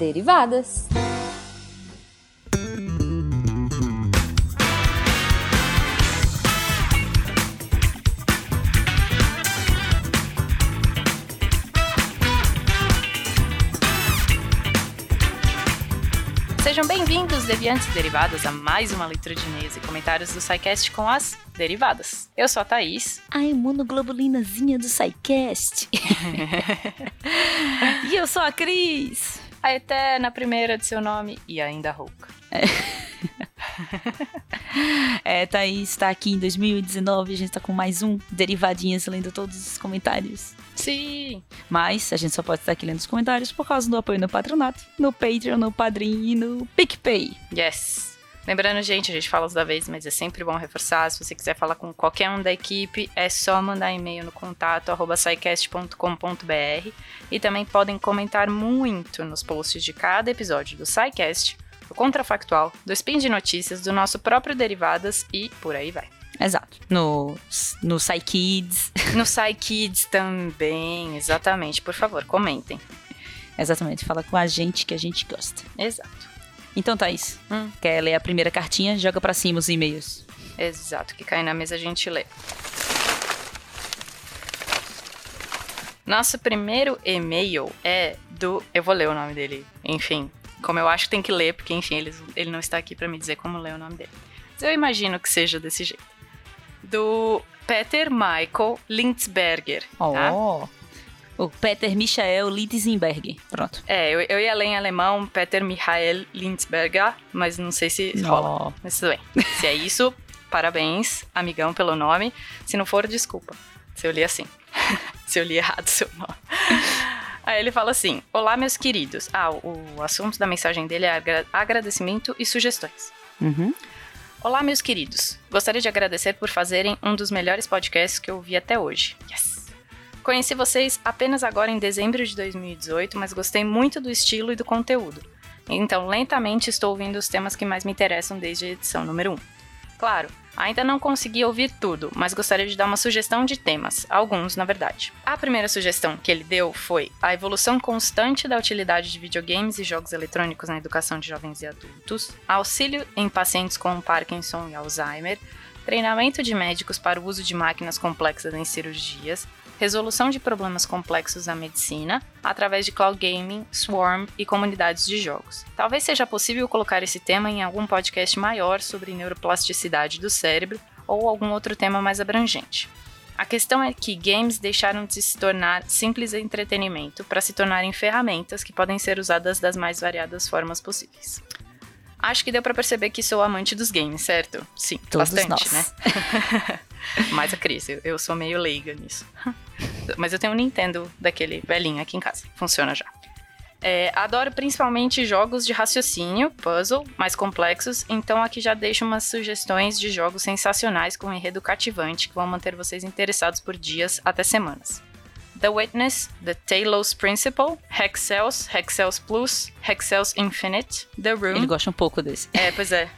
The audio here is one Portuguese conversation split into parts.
Derivadas. Sejam bem-vindos, deviantes e derivadas, a mais uma leitura de e-mails e comentários do SciCast com as derivadas. Eu sou a Thaís. A imunoglobulinazinha do SciCast. e eu sou a Cris. A eterna primeira de seu nome e ainda rouca. É. é, Thaís tá aqui em 2019, a gente tá com mais um Derivadinhas, lendo todos os comentários. Sim! Mas a gente só pode estar aqui lendo os comentários por causa do apoio no Patronato, no Patreon, no Padrim e no PicPay. Yes! Lembrando, gente, a gente fala da vez, mas é sempre bom reforçar. Se você quiser falar com qualquer um da equipe, é só mandar e-mail no contato arroba e também podem comentar muito nos posts de cada episódio do SciCast, do Contrafactual, do Spin de Notícias, do nosso próprio Derivadas e por aí vai. Exato. No, no PsyKids. No PsyKids também, exatamente. Por favor, comentem. Exatamente, fala com a gente que a gente gosta. Exato. Então, Thaís, hum. quer ler a primeira cartinha? Joga para cima os e-mails. Exato, que cai na mesa a gente lê. Nosso primeiro e-mail é do. Eu vou ler o nome dele, enfim. Como eu acho que tem que ler, porque, enfim, ele, ele não está aqui para me dizer como ler o nome dele. Mas eu imagino que seja desse jeito do Peter Michael Lindsberger. Tá? O Peter Michael Lindsberger. Pronto. É, eu, eu ia ler em alemão Peter Michael Lindsberger, mas não sei se oh. rola. Mas tudo bem. se é isso, parabéns, amigão, pelo nome. Se não for, desculpa. Se eu li assim. se eu li errado seu nome. Aí ele fala assim: Olá, meus queridos. Ah, o, o assunto da mensagem dele é agradecimento e sugestões. Uhum. Olá, meus queridos. Gostaria de agradecer por fazerem um dos melhores podcasts que eu vi até hoje. Yes! Conheci vocês apenas agora em dezembro de 2018, mas gostei muito do estilo e do conteúdo. Então, lentamente estou ouvindo os temas que mais me interessam desde a edição número 1. Claro, Ainda não consegui ouvir tudo, mas gostaria de dar uma sugestão de temas, alguns na verdade. A primeira sugestão que ele deu foi a evolução constante da utilidade de videogames e jogos eletrônicos na educação de jovens e adultos, auxílio em pacientes com Parkinson e Alzheimer, treinamento de médicos para o uso de máquinas complexas em cirurgias, resolução de problemas complexos da medicina através de cloud gaming, swarm e comunidades de jogos. Talvez seja possível colocar esse tema em algum podcast maior sobre neuroplasticidade do cérebro ou algum outro tema mais abrangente. A questão é que games deixaram de se tornar simples entretenimento para se tornarem ferramentas que podem ser usadas das mais variadas formas possíveis. Acho que deu para perceber que sou amante dos games, certo? Sim, Todos bastante, nós. né? Mais a Cris, eu, eu sou meio leiga nisso. Mas eu tenho um Nintendo daquele velhinho aqui em casa. Funciona já. É, adoro principalmente jogos de raciocínio, puzzle, mais complexos, então aqui já deixo umas sugestões de jogos sensacionais com um enredo cativante que vão manter vocês interessados por dias até semanas. The Witness, The Talos Principle, Hexels, Hexels Plus, Hexels Infinite, The Room. Ele gosta um pouco desse. É, pois é.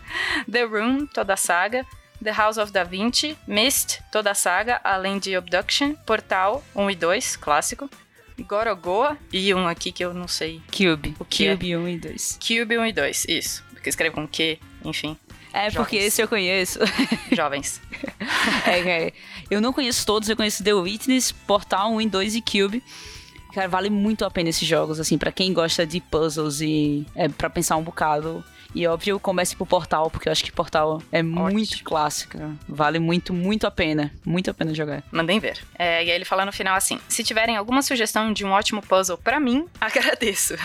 The Room, toda a saga, The House of Da Vinci, Mist, toda a saga, além de Abduction, Portal 1 e 2, clássico, Gorogoa e um aqui que eu não sei. Cube. O que Cube é? 1 e 2. Cube 1 e 2, isso. Porque escreve com Q, enfim. É, Jovens. porque esse eu conheço. Jovens. é, é, eu não conheço todos, eu conheço The Witness, Portal 1 e 2 e Cube. Cara, vale muito a pena esses jogos, assim, para quem gosta de puzzles e é para pensar um bocado. E óbvio, comece por Portal, porque eu acho que Portal é Ótimo. muito clássica. Vale muito, muito a pena. Muito a pena jogar. Mandem ver. É, e aí ele fala no final assim: se tiverem alguma sugestão de um ótimo puzzle para mim, agradeço.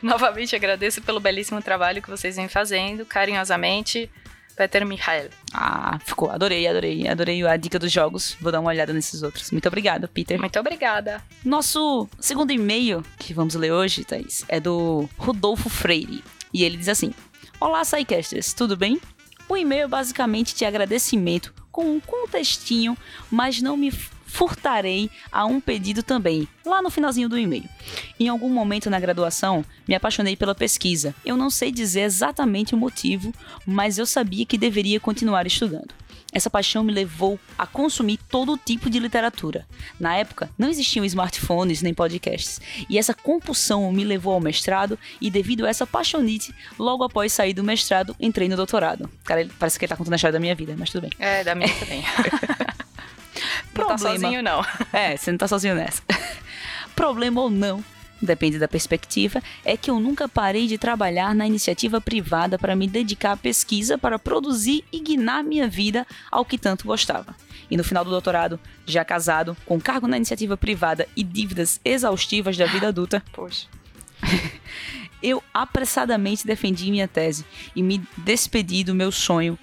Novamente agradeço pelo belíssimo trabalho que vocês vêm fazendo. Carinhosamente, Peter Michael. Ah, ficou. Adorei, adorei. Adorei a dica dos jogos. Vou dar uma olhada nesses outros. Muito obrigada, Peter. Muito obrigada. Nosso segundo e-mail que vamos ler hoje, Thaís, é do Rodolfo Freire. E ele diz assim: Olá, Psycasters, tudo bem? O e-mail é basicamente de agradecimento com um contextinho, mas não me furtarei a um pedido também, lá no finalzinho do e-mail. Em algum momento na graduação, me apaixonei pela pesquisa. Eu não sei dizer exatamente o motivo, mas eu sabia que deveria continuar estudando. Essa paixão me levou a consumir todo tipo de literatura. Na época, não existiam smartphones nem podcasts, e essa compulsão me levou ao mestrado, e devido a essa paixonite, logo após sair do mestrado, entrei no doutorado. Cara, parece que ele tá contando a história da minha vida, mas tudo bem. É, da minha também. não tá sozinho, não. É, você não tá sozinho nessa. Problema ou não, depende da perspectiva, é que eu nunca parei de trabalhar na iniciativa privada para me dedicar à pesquisa para produzir e guinar minha vida ao que tanto gostava. E no final do doutorado, já casado, com cargo na iniciativa privada e dívidas exaustivas da vida adulta, Poxa. eu apressadamente defendi minha tese e me despedi do meu sonho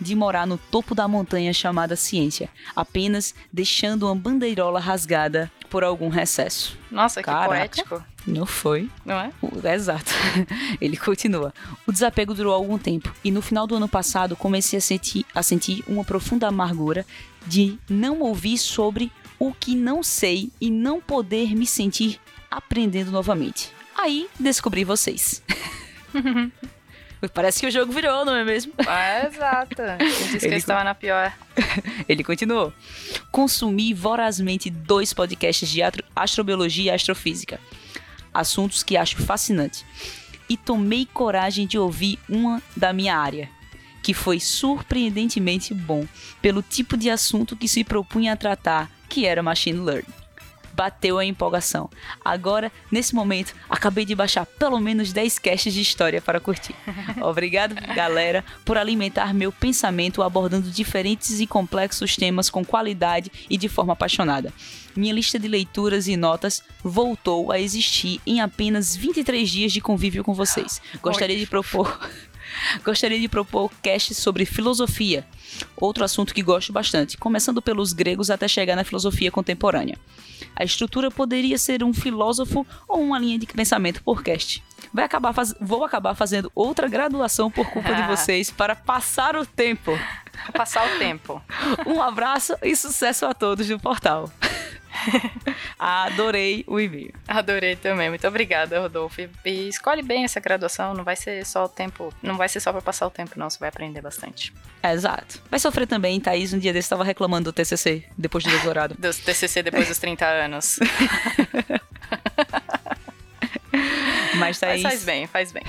de morar no topo da montanha chamada ciência, apenas deixando uma bandeirola rasgada por algum recesso. Nossa, que Caraca. poético, Não foi. não é? O- Exato. Ele continua. O desapego durou algum tempo e no final do ano passado comecei a sentir, a sentir uma profunda amargura de não ouvir sobre o que não sei e não poder me sentir aprendendo novamente. Aí descobri vocês. Parece que o jogo virou, não é mesmo? Ah, exato. Quem disse que Ele estava na pior. Ele continuou. Consumi vorazmente dois podcasts de astrobiologia e astrofísica. Assuntos que acho fascinante. E tomei coragem de ouvir uma da minha área, que foi surpreendentemente bom pelo tipo de assunto que se propunha a tratar, que era machine learning. Bateu a empolgação. Agora, nesse momento, acabei de baixar pelo menos 10 casts de história para curtir. Obrigado, galera, por alimentar meu pensamento abordando diferentes e complexos temas com qualidade e de forma apaixonada. Minha lista de leituras e notas voltou a existir em apenas 23 dias de convívio com vocês. Gostaria de propor Gostaria de propor cast sobre filosofia, outro assunto que gosto bastante, começando pelos gregos até chegar na filosofia contemporânea. A estrutura poderia ser um filósofo ou uma linha de pensamento por cast. Vai acabar faz- Vou acabar fazendo outra graduação por culpa de vocês para passar o tempo. Passar o tempo. Um abraço e sucesso a todos do portal. Adorei o e-mail. Adorei também. Muito obrigada, Rodolfo. E- E escolhe bem essa graduação. Não vai ser só o tempo. Não vai ser só pra passar o tempo, não. Você vai aprender bastante. Exato. Vai sofrer também, Thaís. Um dia desse estava reclamando do TCC depois do doutorado. Dos TCC depois dos 30 anos. Mas Mas Thaís, faz bem, faz bem.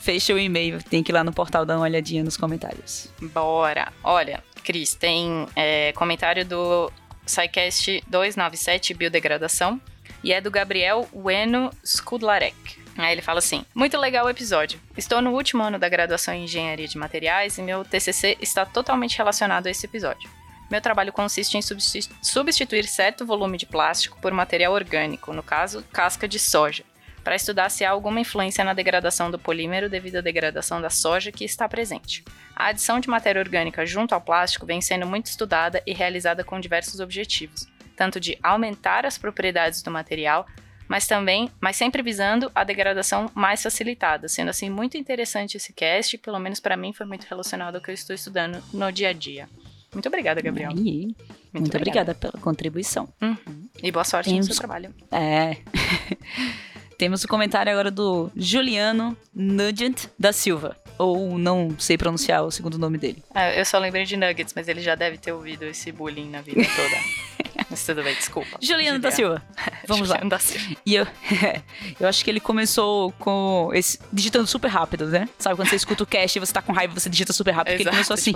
fecha o e-mail. Tem que ir lá no portal dar uma olhadinha nos comentários. Bora. Olha, Cris, tem é, comentário do SciCast 297 Biodegradação e é do Gabriel Ueno Skudlarek. Aí ele fala assim: Muito legal o episódio. Estou no último ano da graduação em Engenharia de Materiais e meu TCC está totalmente relacionado a esse episódio. Meu trabalho consiste em substi- substituir certo volume de plástico por material orgânico, no caso, casca de soja, para estudar se há alguma influência na degradação do polímero devido à degradação da soja que está presente. A adição de matéria orgânica junto ao plástico vem sendo muito estudada e realizada com diversos objetivos, tanto de aumentar as propriedades do material, mas também, mas sempre visando a degradação mais facilitada, sendo assim muito interessante esse cast, pelo menos para mim foi muito relacionado ao que eu estou estudando no dia a dia. Muito obrigada, Gabriel. Aí, muito, obrigada pela contribuição. Uhum. E boa sorte no Temos- seu trabalho. É. Temos o comentário agora do Juliano Nugent da Silva. Ou não sei pronunciar o segundo nome dele. Ah, eu só lembrei de Nuggets, mas ele já deve ter ouvido esse bullying na vida toda. mas tudo bem, desculpa. Juliano da Silva. Vamos lá. Juliano da Silva. E eu, eu acho que ele começou com esse. digitando super rápido, né? Sabe quando você escuta o cast e você tá com raiva e você digita super rápido? Porque ele Exato, começou assim.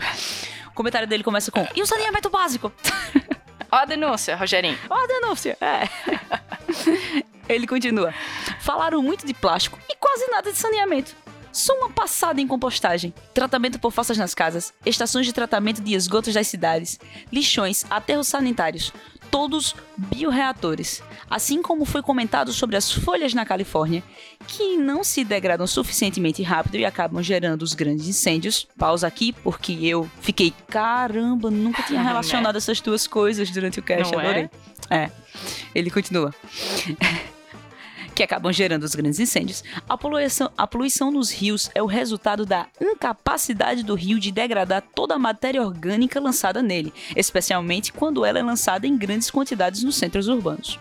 O comentário dele começa com. E o saneamento básico? Ó a denúncia, Rogerinho. Ó a denúncia. É. Ele continua. Falaram muito de plástico e quase nada de saneamento. Só uma passada em compostagem, tratamento por fossas nas casas, estações de tratamento de esgotos das cidades, lixões, aterros sanitários, todos bioreatores. Assim como foi comentado sobre as folhas na Califórnia, que não se degradam suficientemente rápido e acabam gerando os grandes incêndios. Pausa aqui, porque eu fiquei, caramba, nunca tinha Né? relacionado essas duas coisas durante o cast, Não é? adorei. É. Ele continua. Que acabam gerando os grandes incêndios. A poluição, a poluição nos rios é o resultado da incapacidade do rio de degradar toda a matéria orgânica lançada nele, especialmente quando ela é lançada em grandes quantidades nos centros urbanos.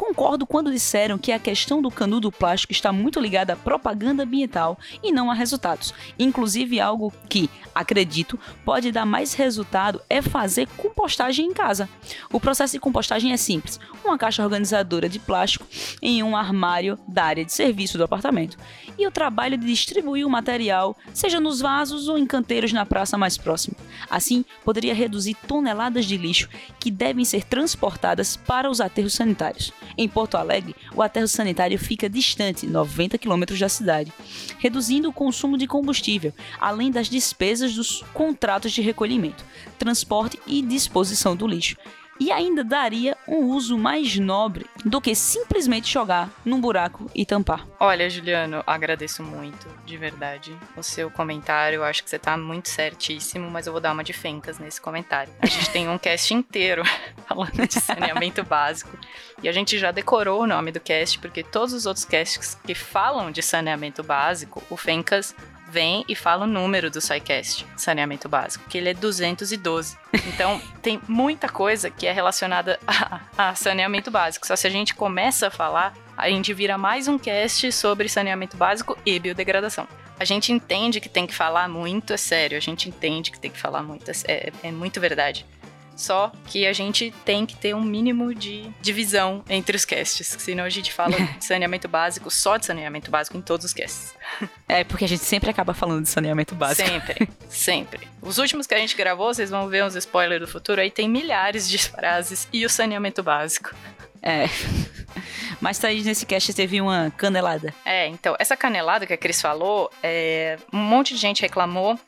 Concordo quando disseram que a questão do canudo plástico está muito ligada à propaganda ambiental e não a resultados. Inclusive, algo que, acredito, pode dar mais resultado é fazer compostagem em casa. O processo de compostagem é simples: uma caixa organizadora de plástico em um armário da área de serviço do apartamento. E o trabalho de distribuir o material, seja nos vasos ou em canteiros na praça mais próxima. Assim, poderia reduzir toneladas de lixo que devem ser transportadas para os aterros sanitários. Em Porto Alegre, o aterro sanitário fica distante, 90 quilômetros da cidade, reduzindo o consumo de combustível, além das despesas dos contratos de recolhimento, transporte e disposição do lixo e ainda daria um uso mais nobre do que simplesmente jogar num buraco e tampar. Olha, Juliano, agradeço muito, de verdade, o seu comentário. Eu acho que você tá muito certíssimo, mas eu vou dar uma de fencas nesse comentário. A gente tem um cast inteiro falando de saneamento básico e a gente já decorou o nome do cast porque todos os outros casts que falam de saneamento básico, o Fencas vem e fala o número do SciCast, saneamento básico, que ele é 212. Então, tem muita coisa que é relacionada a, a, saneamento básico. Só se a gente começa a falar, a gente vira mais um cast sobre saneamento básico e biodegradação. A gente entende que tem que falar muito, é sério, a gente entende que tem que falar muito, é, é muito verdade. Só que a gente tem que ter um mínimo de divisão entre os casts, senão a gente fala de saneamento básico, só de saneamento básico em todos os casts. É, porque a gente sempre acaba falando de saneamento básico. Sempre, sempre. Os últimos que a gente gravou, vocês vão ver uns spoilers do futuro, aí tem milhares de frases e o saneamento básico. É. Mas tá aí nesse cast teve uma canelada. É, então, essa canelada que a Cris falou, é, um monte de gente reclamou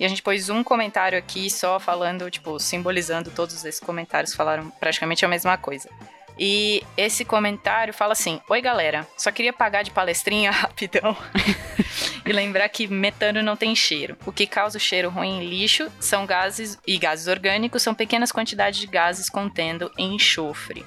e a gente pôs um comentário aqui só falando, tipo, simbolizando todos esses comentários falaram praticamente a mesma coisa. E esse comentário fala assim: Oi, galera, só queria pagar de palestrinha rapidão e lembrar que metano não tem cheiro. O que causa o cheiro ruim em lixo são gases e gases orgânicos são pequenas quantidades de gases contendo enxofre.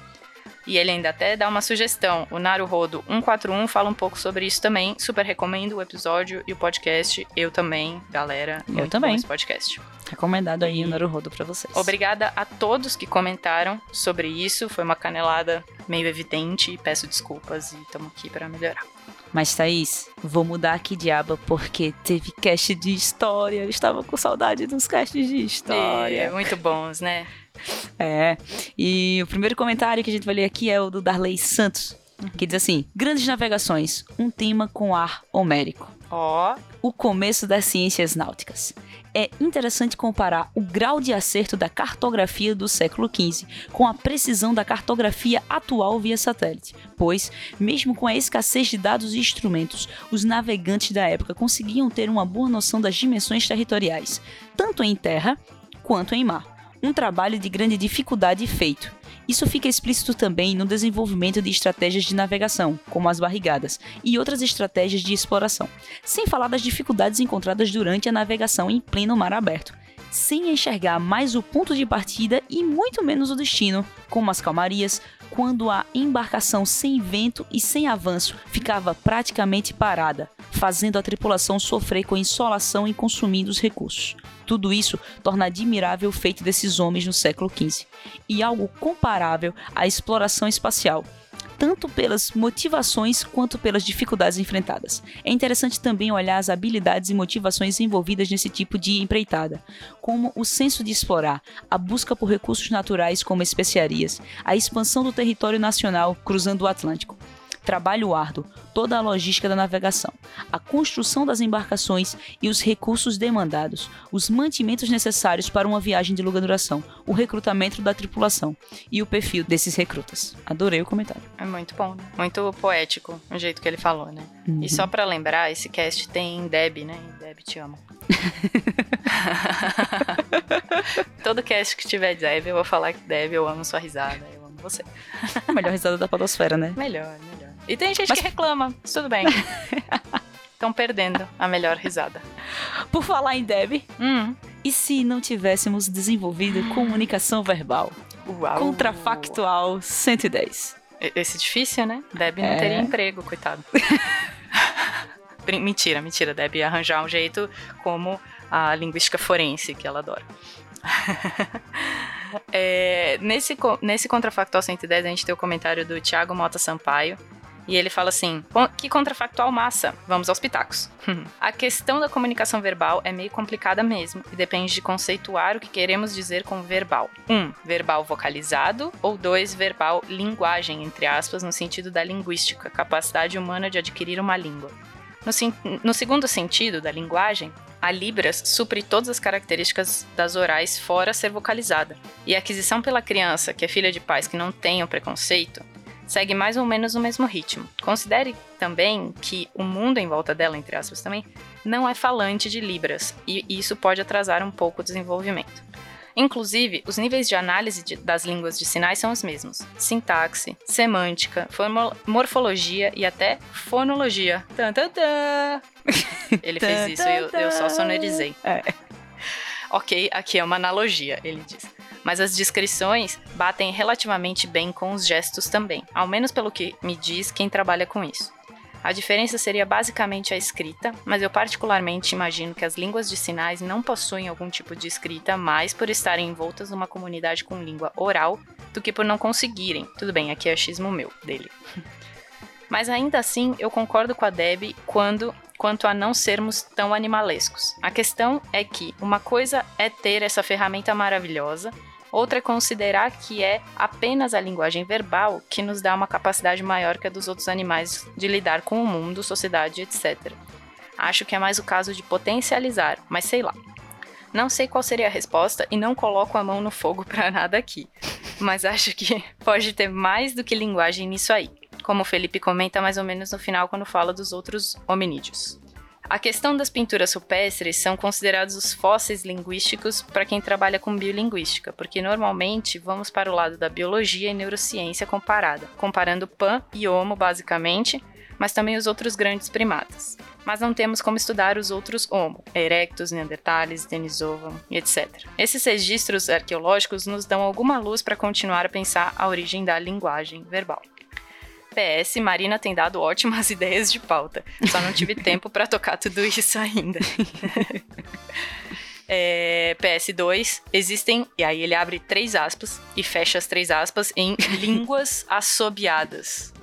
E ele ainda até dá uma sugestão. O Naruhodo 141 fala um pouco sobre isso também. Super recomendo o episódio e o podcast. Eu também, galera. Eu também. Esse podcast. Recomendado aí e... o Naruhodo para vocês. Obrigada a todos que comentaram sobre isso. Foi uma canelada meio evidente. Peço desculpas e estamos aqui para melhorar. Mas, Thaís, vou mudar aqui de aba porque teve cast de história. Eu estava com saudade dos casts de história. É, muito bons, né? É. E o primeiro comentário que a gente vai ler aqui é o do Darley Santos, que diz assim: Grandes navegações, um tema com ar homérico. Ó. Oh. O começo das ciências náuticas. É interessante comparar o grau de acerto da cartografia do século XV com a precisão da cartografia atual via satélite, pois, mesmo com a escassez de dados e instrumentos, os navegantes da época conseguiam ter uma boa noção das dimensões territoriais, tanto em terra quanto em mar um trabalho de grande dificuldade feito. Isso fica explícito também no desenvolvimento de estratégias de navegação, como as barrigadas, e outras estratégias de exploração, sem falar das dificuldades encontradas durante a navegação em pleno mar aberto, sem enxergar mais o ponto de partida e muito menos o destino, como as calmarias, quando a embarcação sem vento e sem avanço ficava praticamente parada, fazendo a tripulação sofrer com a insolação e consumindo os recursos. Tudo isso torna admirável o feito desses homens no século XV, e algo comparável à exploração espacial, tanto pelas motivações quanto pelas dificuldades enfrentadas. É interessante também olhar as habilidades e motivações envolvidas nesse tipo de empreitada, como o senso de explorar, a busca por recursos naturais como especiarias, a expansão do território nacional cruzando o Atlântico trabalho árduo, toda a logística da navegação, a construção das embarcações e os recursos demandados, os mantimentos necessários para uma viagem de longa duração, o recrutamento da tripulação e o perfil desses recrutas. Adorei o comentário. É muito bom, né? muito poético o jeito que ele falou, né? Uhum. E só para lembrar, esse cast tem Deb, né? Deb, te amo. Todo cast que tiver Deb, eu vou falar que Deb, eu amo sua risada, eu amo você. A melhor risada da podosfera, né? Melhor, melhor. E tem gente Mas... que reclama, tudo bem. Estão perdendo a melhor risada. Por falar em Deb, hum. e se não tivéssemos desenvolvido comunicação verbal? Uau. Contrafactual 110. Esse é difícil, né? Deb não é... teria emprego, coitado. mentira, mentira. Deb ia arranjar um jeito como a linguística forense, que ela adora. É, nesse, nesse Contrafactual 110, a gente tem o comentário do Thiago Mota Sampaio, e ele fala assim: que contrafactual massa. Vamos aos pitacos. a questão da comunicação verbal é meio complicada mesmo e depende de conceituar o que queremos dizer com verbal. 1. Um, verbal vocalizado ou 2. Verbal linguagem, entre aspas, no sentido da linguística, capacidade humana de adquirir uma língua. No, no segundo sentido da linguagem, a Libras supre todas as características das orais fora ser vocalizada. E a aquisição pela criança, que é filha de pais que não tenham preconceito, segue mais ou menos o mesmo ritmo. Considere também que o mundo em volta dela, entre aspas também, não é falante de Libras, e isso pode atrasar um pouco o desenvolvimento. Inclusive, os níveis de análise de, das línguas de sinais são os mesmos: sintaxe, semântica, morfologia e até fonologia. Tan, tan, tan. Ele fez isso e eu, eu só sonorizei. É. Ok, aqui é uma analogia, ele diz mas as descrições batem relativamente bem com os gestos também, ao menos pelo que me diz quem trabalha com isso. A diferença seria basicamente a escrita, mas eu particularmente imagino que as línguas de sinais não possuem algum tipo de escrita mais por estarem envoltas numa comunidade com língua oral do que por não conseguirem. Tudo bem, aqui é achismo meu dele. Mas ainda assim, eu concordo com a Deb quando quanto a não sermos tão animalescos. A questão é que uma coisa é ter essa ferramenta maravilhosa Outra é considerar que é apenas a linguagem verbal que nos dá uma capacidade maior que a dos outros animais de lidar com o mundo, sociedade, etc. Acho que é mais o caso de potencializar, mas sei lá. Não sei qual seria a resposta e não coloco a mão no fogo para nada aqui, mas acho que pode ter mais do que linguagem nisso aí, como o Felipe comenta mais ou menos no final quando fala dos outros hominídeos. A questão das pinturas rupestres são considerados os fósseis linguísticos para quem trabalha com biolinguística, porque normalmente vamos para o lado da biologia e neurociência comparada, comparando Pan e Homo basicamente, mas também os outros grandes primatas. Mas não temos como estudar os outros Homo, Erectus, Neanderthales, Denisovan e etc. Esses registros arqueológicos nos dão alguma luz para continuar a pensar a origem da linguagem verbal. PS, Marina tem dado ótimas ideias de pauta. Só não tive tempo para tocar tudo isso ainda. É, PS2, existem, e aí ele abre três aspas e fecha as três aspas em línguas assobiadas.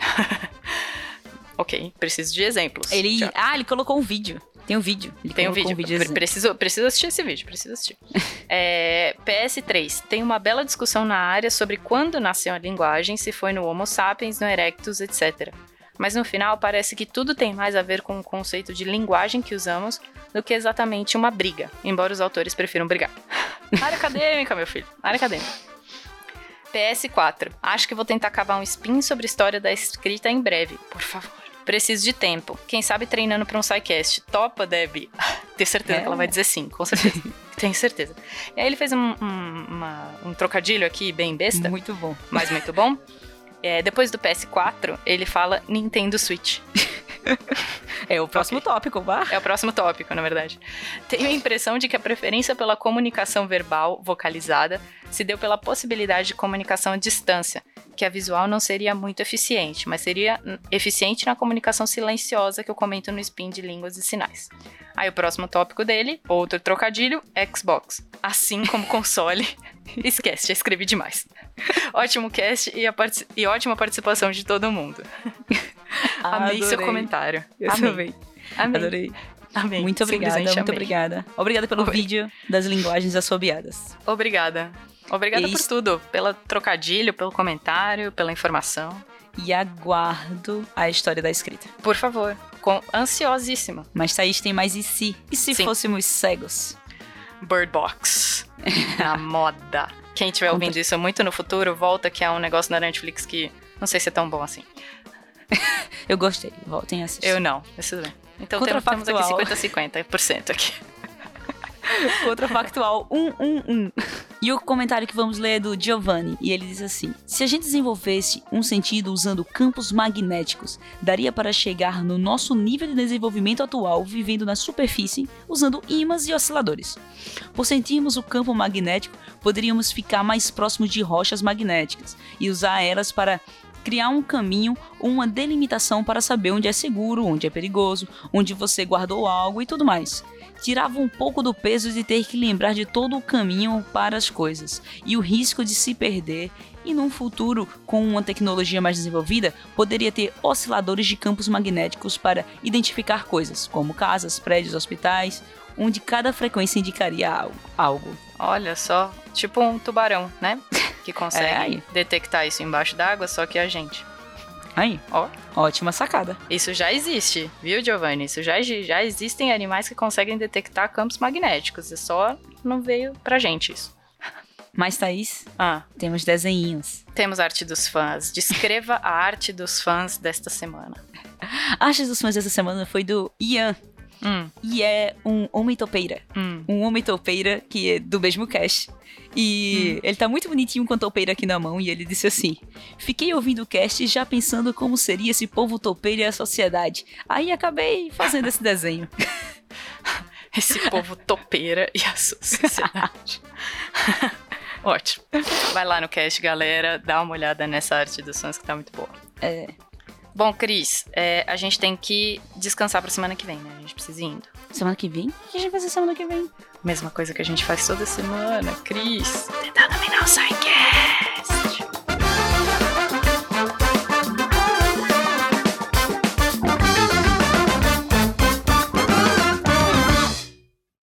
ok, preciso de exemplos. Ele, ah, ele colocou um vídeo. Tem um vídeo. Ele tem um vídeo. Um preciso, preciso assistir esse vídeo, preciso assistir. é, PS3. Tem uma bela discussão na área sobre quando nasceu a linguagem, se foi no Homo sapiens, no Erectus, etc. Mas no final parece que tudo tem mais a ver com o conceito de linguagem que usamos do que exatamente uma briga, embora os autores prefiram brigar. área acadêmica, meu filho. Área acadêmica. PS4. Acho que vou tentar cavar um spin sobre a história da escrita em breve, por favor. Preciso de tempo. Quem sabe treinando para um SciCast. Topa, Deb? Tenho certeza é. que ela vai dizer sim, com certeza. Tenho certeza. E aí ele fez um, um, uma, um trocadilho aqui bem besta. Muito bom. Mas muito bom. É, depois do PS4, ele fala Nintendo Switch. É o próximo okay. tópico, vá. É o próximo tópico, na verdade. Tenho a impressão de que a preferência pela comunicação verbal vocalizada se deu pela possibilidade de comunicação à distância, que a visual não seria muito eficiente, mas seria eficiente na comunicação silenciosa que eu comento no spin de línguas e sinais. Aí o próximo tópico dele, outro trocadilho, Xbox. Assim como console. Esquece, já escrevi demais. Ótimo cast e, e ótima participação de todo mundo. Amei Adorei. seu comentário. Eu Amei. Também. Amei. Adorei. Amém. Muito obrigada, muito amei. obrigada. Obrigada pelo Oi. vídeo das linguagens assobiadas. Obrigada. Obrigada por tudo, pelo trocadilho, pelo comentário, pela informação. E aguardo a história da escrita. Por favor, com ansiosíssima. Mas Thaís tem mais e se? E se Sim. fôssemos cegos? Bird Box. a moda. Quem estiver ouvindo isso muito no futuro, volta que é um negócio na Netflix que não sei se é tão bom assim. Eu gostei, voltem a assistir. Eu não, mas tudo bem. Então temos aqui 50-50% aqui. Contrafactual 111. E o comentário que vamos ler é do Giovanni, e ele diz assim: Se a gente desenvolvesse um sentido usando campos magnéticos, daria para chegar no nosso nível de desenvolvimento atual vivendo na superfície usando ímãs e osciladores. Por sentirmos o campo magnético, poderíamos ficar mais próximos de rochas magnéticas e usar elas para criar um caminho, uma delimitação para saber onde é seguro, onde é perigoso, onde você guardou algo e tudo mais. Tirava um pouco do peso de ter que lembrar de todo o caminho para as coisas e o risco de se perder. E num futuro, com uma tecnologia mais desenvolvida, poderia ter osciladores de campos magnéticos para identificar coisas, como casas, prédios, hospitais, onde cada frequência indicaria algo. Olha só, tipo um tubarão, né? Que consegue É. detectar isso embaixo d'água, só que a gente. Aí, Ó, ótima sacada. isso já existe, viu, Giovanni? Isso já, já existem animais que conseguem detectar campos magnéticos. É só não veio pra gente isso. Mas, Thaís, Ah, temos desenhinhos. temos arte dos fãs. Descreva a arte dos fãs desta semana. A arte dos fãs dessa semana foi do Ian, Hum, e é um homem topeira. hum. Um homem topeira que é do mesmo cast. E ele tá muito bonitinho com a topeira aqui na mão e ele disse assim: Fiquei ouvindo o cast já pensando como seria esse povo topeira e a sociedade. Aí acabei fazendo esse desenho. Esse povo topeira e a sociedade. Ótimo. Vai lá no cast, galera. Dá uma olhada nessa arte dos fãs que tá muito boa. É. Bom, Cris, é, a gente tem que descansar pra semana que vem, né? A gente precisa ir indo. Semana que vem? O que a gente vai fazer semana que vem? Mesma coisa que a gente faz toda semana, Cris. Tentar dominar o Psyche.